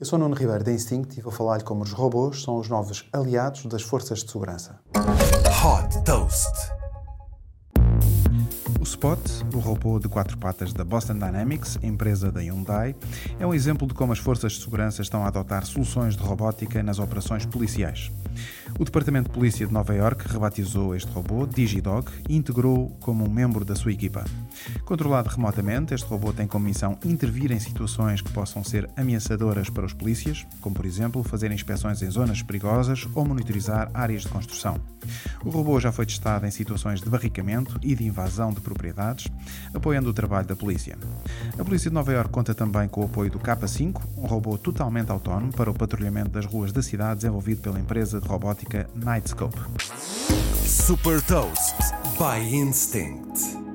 Eu sou Nuno Ribeiro da Instinct e vou falar-lhe como os robôs são os novos aliados das forças de segurança. Hot Toast. Spot, o robô de quatro patas da Boston Dynamics, empresa da Hyundai, é um exemplo de como as forças de segurança estão a adotar soluções de robótica nas operações policiais. O Departamento de Polícia de Nova York rebatizou este robô DigiDog e integrou como um membro da sua equipa. Controlado remotamente, este robô tem como missão intervir em situações que possam ser ameaçadoras para os polícias, como por exemplo fazer inspeções em zonas perigosas ou monitorizar áreas de construção. O robô já foi testado em situações de barricamento e de invasão de propriedades, apoiando o trabalho da polícia. A Polícia de Nova York conta também com o apoio do K5, um robô totalmente autónomo para o patrulhamento das ruas da cidade desenvolvido pela empresa de robótica Nightscope. Super Toast by Instinct.